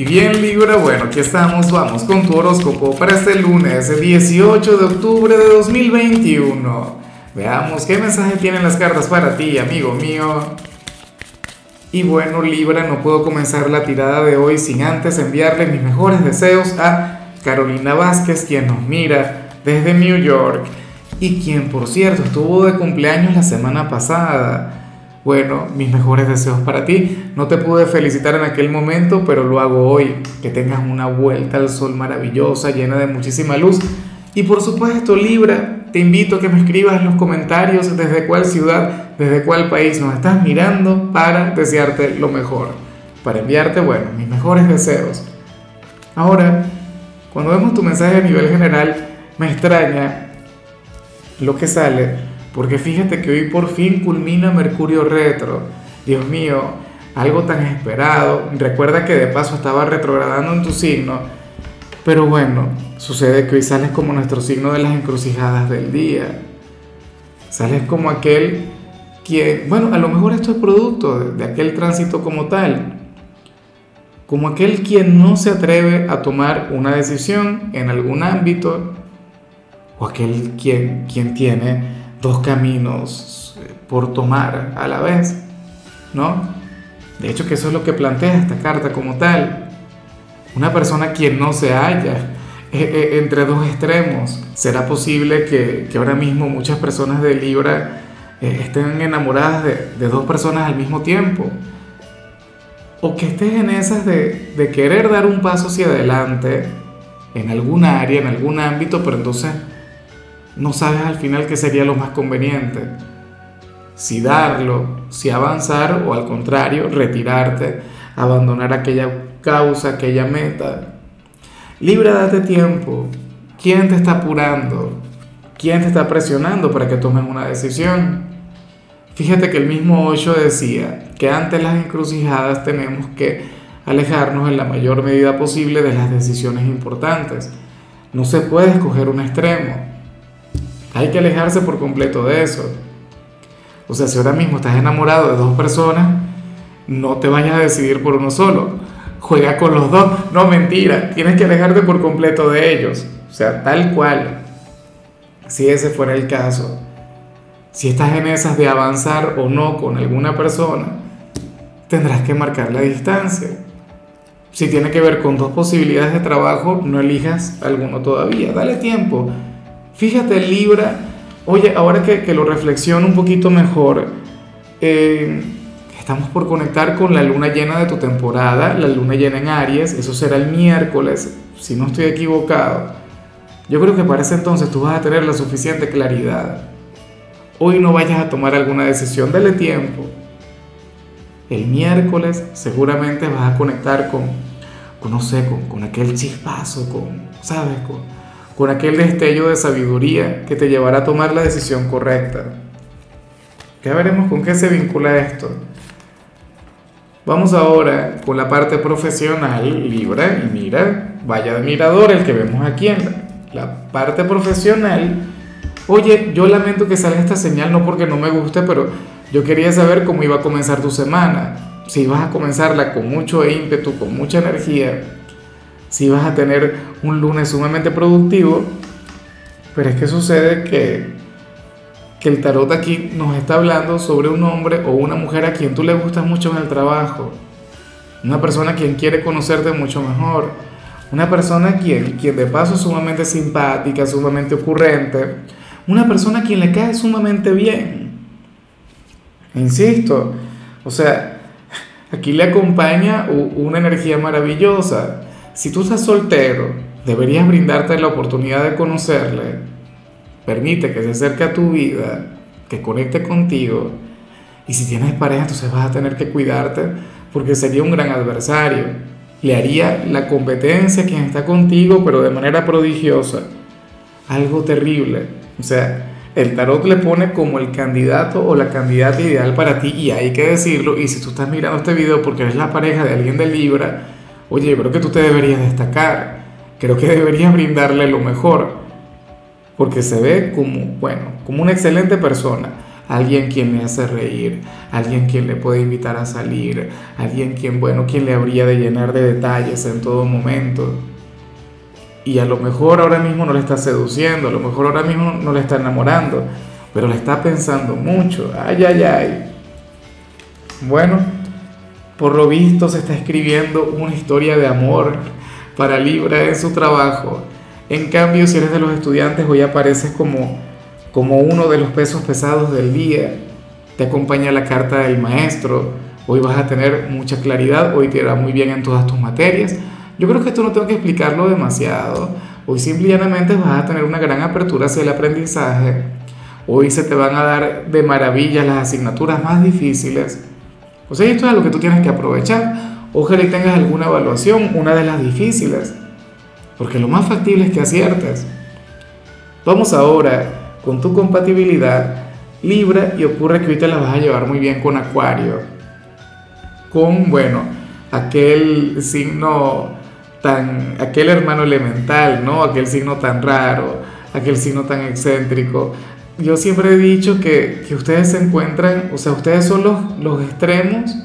Y bien Libra, bueno, aquí estamos, vamos con tu horóscopo para este lunes 18 de octubre de 2021. Veamos qué mensaje tienen las cartas para ti, amigo mío. Y bueno Libra, no puedo comenzar la tirada de hoy sin antes enviarle mis mejores deseos a Carolina Vázquez, quien nos mira desde New York y quien por cierto estuvo de cumpleaños la semana pasada. Bueno, mis mejores deseos para ti. No te pude felicitar en aquel momento, pero lo hago hoy. Que tengas una vuelta al sol maravillosa, llena de muchísima luz. Y por supuesto, Libra, te invito a que me escribas en los comentarios desde cuál ciudad, desde cuál país nos estás mirando para desearte lo mejor. Para enviarte, bueno, mis mejores deseos. Ahora, cuando vemos tu mensaje a nivel general, me extraña lo que sale porque fíjate que hoy por fin culmina Mercurio retro. Dios mío, algo tan esperado. Recuerda que de paso estaba retrogradando en tu signo. Pero bueno, sucede que hoy sales como nuestro signo de las encrucijadas del día. Sales como aquel que, bueno, a lo mejor esto es producto de aquel tránsito como tal. Como aquel quien no se atreve a tomar una decisión en algún ámbito. O aquel quien, quien tiene dos caminos eh, por tomar a la vez, ¿no? De hecho que eso es lo que plantea esta carta como tal. Una persona quien no se halla eh, eh, entre dos extremos. ¿Será posible que, ahora mismo muchas personas de Libra estén enamoradas de, dos personas al mismo tiempo? O que estés en esas de, de querer dar un paso hacia adelante en algún área, en algún ámbito, pero entonces no sabes al final qué sería lo más conveniente. Si darlo, si avanzar o al contrario, retirarte, abandonar aquella causa, aquella meta. Libra, date tiempo. ¿Quién te está apurando? ¿Quién te está presionando para que tomes una decisión? Fíjate que el mismo 8 decía que ante las encrucijadas tenemos que alejarnos en la mayor medida posible de las decisiones importantes. No se puede escoger un extremo. Hay que alejarse por completo de eso. O sea, si ahora mismo estás enamorado de dos personas, no te vayas a decidir por uno solo. Juega con los dos. No, mentira. Tienes que alejarte por completo de ellos. O sea, tal cual. Si ese fuera el caso. Si estás en esas de avanzar o no con alguna persona, tendrás que marcar la distancia. Si tiene que ver con dos posibilidades de trabajo, no elijas alguno todavía. Dale tiempo. Fíjate, Libra, oye, ahora que, lo reflexiono un poquito mejor, eh, estamos por conectar con la luna llena de tu temporada, la luna llena en Aries, eso será el miércoles, si no estoy equivocado. Yo creo que para ese entonces tú vas a tener la suficiente claridad. Hoy no vayas a tomar alguna decisión, dale tiempo. El miércoles seguramente vas a conectar con, con no sé, con, con aquel chispazo, con, ¿sabes? Con, con aquel destello de sabiduría que te llevará a tomar la decisión correcta. Ya veremos con qué se vincula esto. Vamos ahora con la parte profesional, Libra, y mira, vaya admirador el que vemos aquí en la, parte profesional. Oye, yo lamento que salga esta señal, no porque no me guste, pero yo quería saber cómo iba a comenzar tu semana. Si ibas a comenzarla con mucho ímpetu, con mucha energía, si vas a tener un lunes sumamente productivo, pero es que sucede que, que el tarot aquí nos está hablando sobre un hombre o una mujer a quien tú le gustas mucho en el trabajo, una persona a quien quiere conocerte mucho mejor, una persona a quien, quien de paso es sumamente simpática, sumamente ocurrente, una persona a quien le cae sumamente bien. Insisto, o sea, aquí le acompaña una energía maravillosa si tú estás soltero, deberías brindarte la oportunidad de conocerle. Permite que se acerque a tu vida, que conecte contigo. Y si tienes pareja, entonces vas a tener que cuidarte porque sería un gran adversario. Le haría la competencia a quien está contigo, pero de manera prodigiosa. Algo terrible. O sea, el tarot le pone como el candidato o la candidata ideal para ti y hay que decirlo. Y si tú estás mirando este video porque eres la pareja de alguien de Libra, oye, creo que tú te deberías destacar, creo que deberías brindarle lo mejor, porque se ve como, bueno, como una excelente persona. alguien quien le hace reír, alguien quien le puede invitar a salir, alguien quien, bueno, quien le habría de llenar de detalles en todo momento. Y a lo mejor ahora mismo no le está seduciendo, a lo mejor ahora mismo no le está enamorando, pero le está pensando mucho. Ay, ay, ay. Bueno, por lo visto se está escribiendo una historia de amor para Libra en su trabajo. En cambio, si eres de los estudiantes, hoy apareces como, como uno de los pesos pesados del día. Te acompaña la carta del maestro. Hoy vas a tener mucha claridad, hoy te irá muy bien en todas tus materias. Yo creo que esto no tengo que explicarlo demasiado. Hoy simplemente vas a tener una gran apertura hacia el aprendizaje. Hoy se te van a dar de maravilla las asignaturas más difíciles. O sea, esto es lo que tú tienes que aprovechar. Ojalá y tengas alguna evaluación, una de las difíciles porque lo más factible es que aciertes. Vamos ahora con tu compatibilidad Libra y ocurre que te la vas a llevar muy bien con Acuario. Con, bueno, aquel signo tan, aquel hermano elemental, ¿no? Aquel signo tan raro, aquel signo tan excéntrico. Yo siempre he dicho que, que ustedes se encuentran, o sea, ustedes son los, los extremos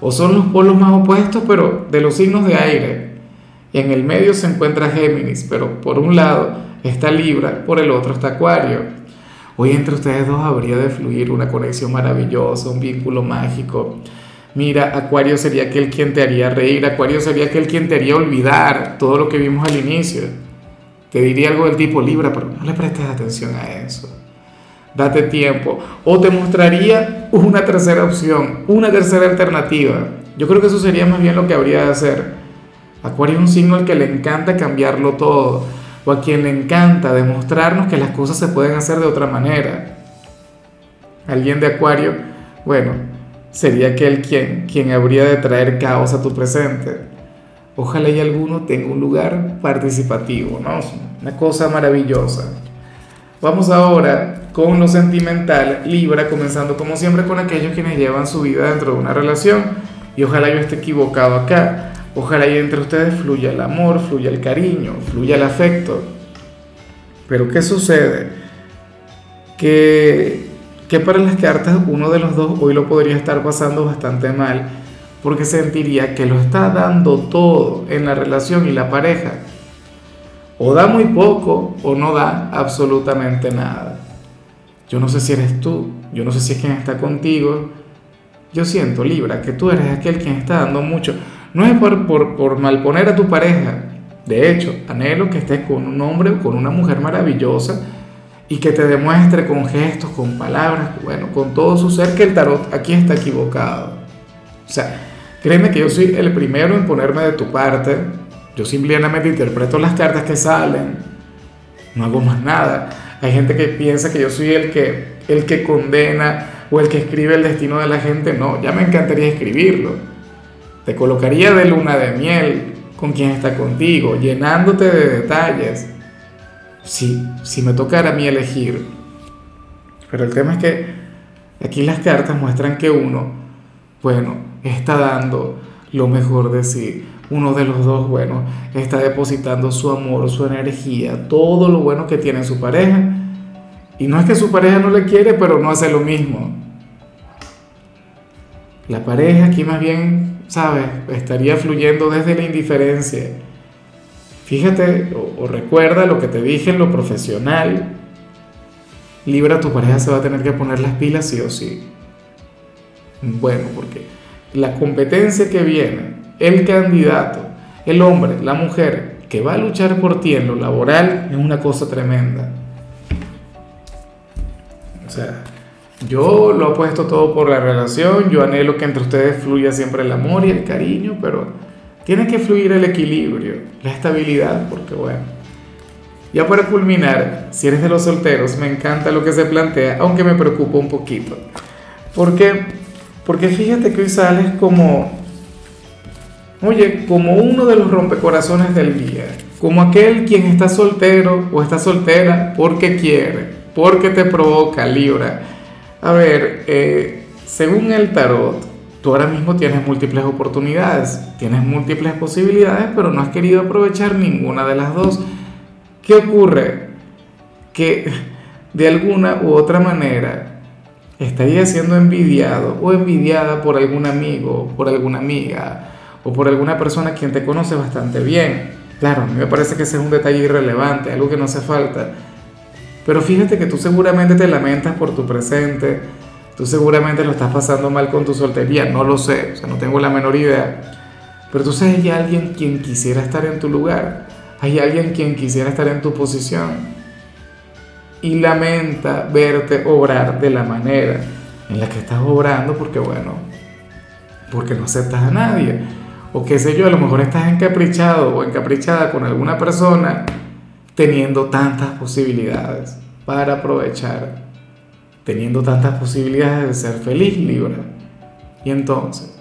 o son los polos más opuestos, pero de los signos de aire. En el medio se encuentra Géminis, pero por un lado está Libra, por el otro está Acuario. Hoy entre ustedes dos habría de fluir una conexión maravillosa, un vínculo mágico. Mira, Acuario sería aquel quien te haría reír, Acuario sería aquel quien te haría olvidar todo lo que vimos al inicio. Te diría algo del tipo Libra, pero no le prestes atención a eso. Date tiempo. O te mostraría una tercera opción, una tercera alternativa. Yo creo que eso sería más bien lo que habría de hacer Acuario es un signo al que le encanta cambiarlo todo o a quien le encanta demostrarnos que las cosas se pueden hacer de otra manera. Alguien de Acuario, bueno, sería aquel quien, quien habría de traer caos a tu presente. Ojalá y alguno tenga un lugar participativo, ¿no? Una cosa maravillosa. Vamos ahora con lo sentimental, Libra, comenzando como siempre con aquellos quienes llevan su vida dentro de una relación. Y ojalá yo esté equivocado acá. Ojalá y entre ustedes fluya el amor, fluya el cariño, fluya el afecto. Pero ¿qué sucede? Que, que para las cartas uno de los dos hoy lo podría estar pasando bastante mal porque sentiría que lo está dando todo en la relación y la pareja. O da muy poco o no da absolutamente nada. Yo no sé si eres tú, yo no sé si es quien está contigo. Yo siento, Libra, que tú eres aquel quien está dando mucho. No es por, por, por malponer a tu pareja. De hecho, anhelo que estés con un hombre o con una mujer maravillosa y que te demuestre con gestos, con palabras, bueno, con todo su ser que el tarot aquí está equivocado. O sea, créeme que yo soy el primero en ponerme de tu parte. Yo simplemente interpreto las cartas que salen. No hago más nada. Hay gente que piensa que yo soy el que, el que condena o el que escribe el destino de la gente. No, ya me encantaría escribirlo te colocaría de luna de miel con quien está contigo, llenándote de detalles. Si, si me tocara a mí elegir. Pero el tema es que aquí las cartas muestran que uno, bueno, está dando lo mejor de sí. Uno de los dos, bueno, está depositando su amor, su energía, todo lo bueno que tiene su pareja. Y no es que su pareja no le quiere, pero no hace lo mismo. La pareja aquí más bien ¿sabes? Estaría fluyendo desde la indiferencia. Fíjate o, recuerda lo que te dije en lo profesional. Libra, tu pareja se va a tener que poner las pilas sí o sí. Bueno, porque la competencia que viene, el candidato, el hombre, la mujer que va a luchar por ti en lo laboral es una cosa tremenda. O sea, yo lo apuesto todo por la relación, yo anhelo que entre ustedes fluya siempre el amor y el cariño, pero tiene que fluir el equilibrio, la estabilidad, porque bueno. Ya para culminar, si eres de los solteros, me encanta lo que se plantea, aunque me preocupa un poquito. ¿Por qué? Porque fíjate que hoy sales como, oye, como uno de los rompecorazones del día, como aquel quien está soltero o está soltera porque quiere, porque te provoca, Libra a ver, eh, según el tarot, tú ahora mismo tienes múltiples oportunidades, tienes múltiples posibilidades, pero no has querido aprovechar ninguna de las dos. ¿Qué ocurre? Que de alguna u otra manera estarías siendo envidiado o envidiada por algún amigo, por alguna amiga o por alguna persona quien te conoce bastante bien. Claro, a mí me parece que ese es un detalle irrelevante, algo que no hace falta. Pero fíjate que tú seguramente te lamentas por tu presente, tú seguramente lo estás pasando mal con tu soltería, no lo sé, o sea, no tengo la menor idea. Pero tú sabes, hay alguien quien quisiera estar en tu lugar, hay alguien quien quisiera estar en tu posición y lamenta verte obrar de la manera en la que estás obrando porque bueno, porque no aceptas a nadie. O qué sé yo, a lo mejor estás encaprichado o encaprichada con alguna persona teniendo tantas posibilidades para aprovechar, teniendo tantas posibilidades de ser feliz, Libra. Y entonces,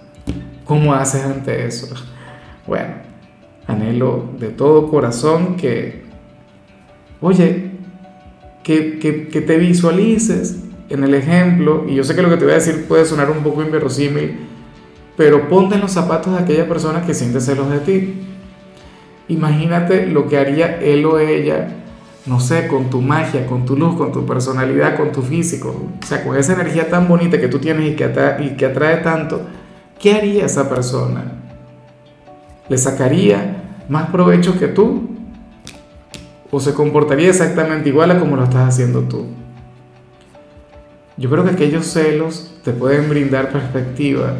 ¿cómo haces ante eso? Bueno, anhelo de todo corazón que, oye, que, te visualices en el ejemplo, y yo sé que lo que te voy a decir puede sonar un poco inverosímil, pero ponte en los zapatos de aquella persona que siente celos de ti. Imagínate lo que haría él o ella, no sé, con tu magia, con tu luz, con tu personalidad, con tu físico, o sea, con esa energía tan bonita que tú tienes y que y que atrae tanto. ¿Qué haría esa persona? ¿Le sacaría más provecho que tú? ¿O se comportaría exactamente igual a como lo estás haciendo tú? Yo creo que aquellos celos te pueden brindar perspectiva.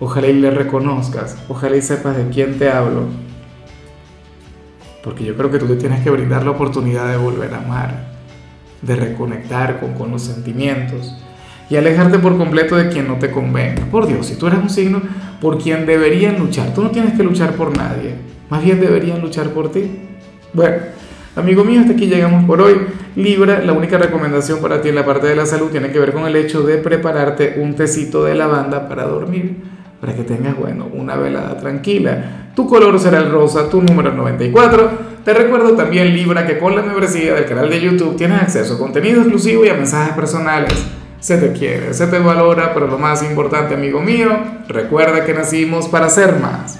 Ojalá y le reconozcas, ojalá y sepas de quién te hablo porque yo creo que tú te tienes que brindar la oportunidad de volver a amar, de reconectar con, los sentimientos y alejarte por completo de quien no te convenga. Por Dios, si tú eres un signo por quien deberían luchar, tú no tienes que luchar por nadie, más bien deberían luchar por ti. Bueno, amigo mío, hasta aquí llegamos por hoy. Libra, la única recomendación para ti en la parte de la salud tiene que ver con el hecho de prepararte un tecito de lavanda para dormir para que tengas, bueno, una velada tranquila. Tu color será el rosa, tu número 94. Te recuerdo también, Libra, que con la membresía del canal de YouTube tienes acceso a contenido exclusivo y a mensajes personales. Se te quiere, se te valora, pero lo más importante, amigo mío, recuerda que nacimos para ser más.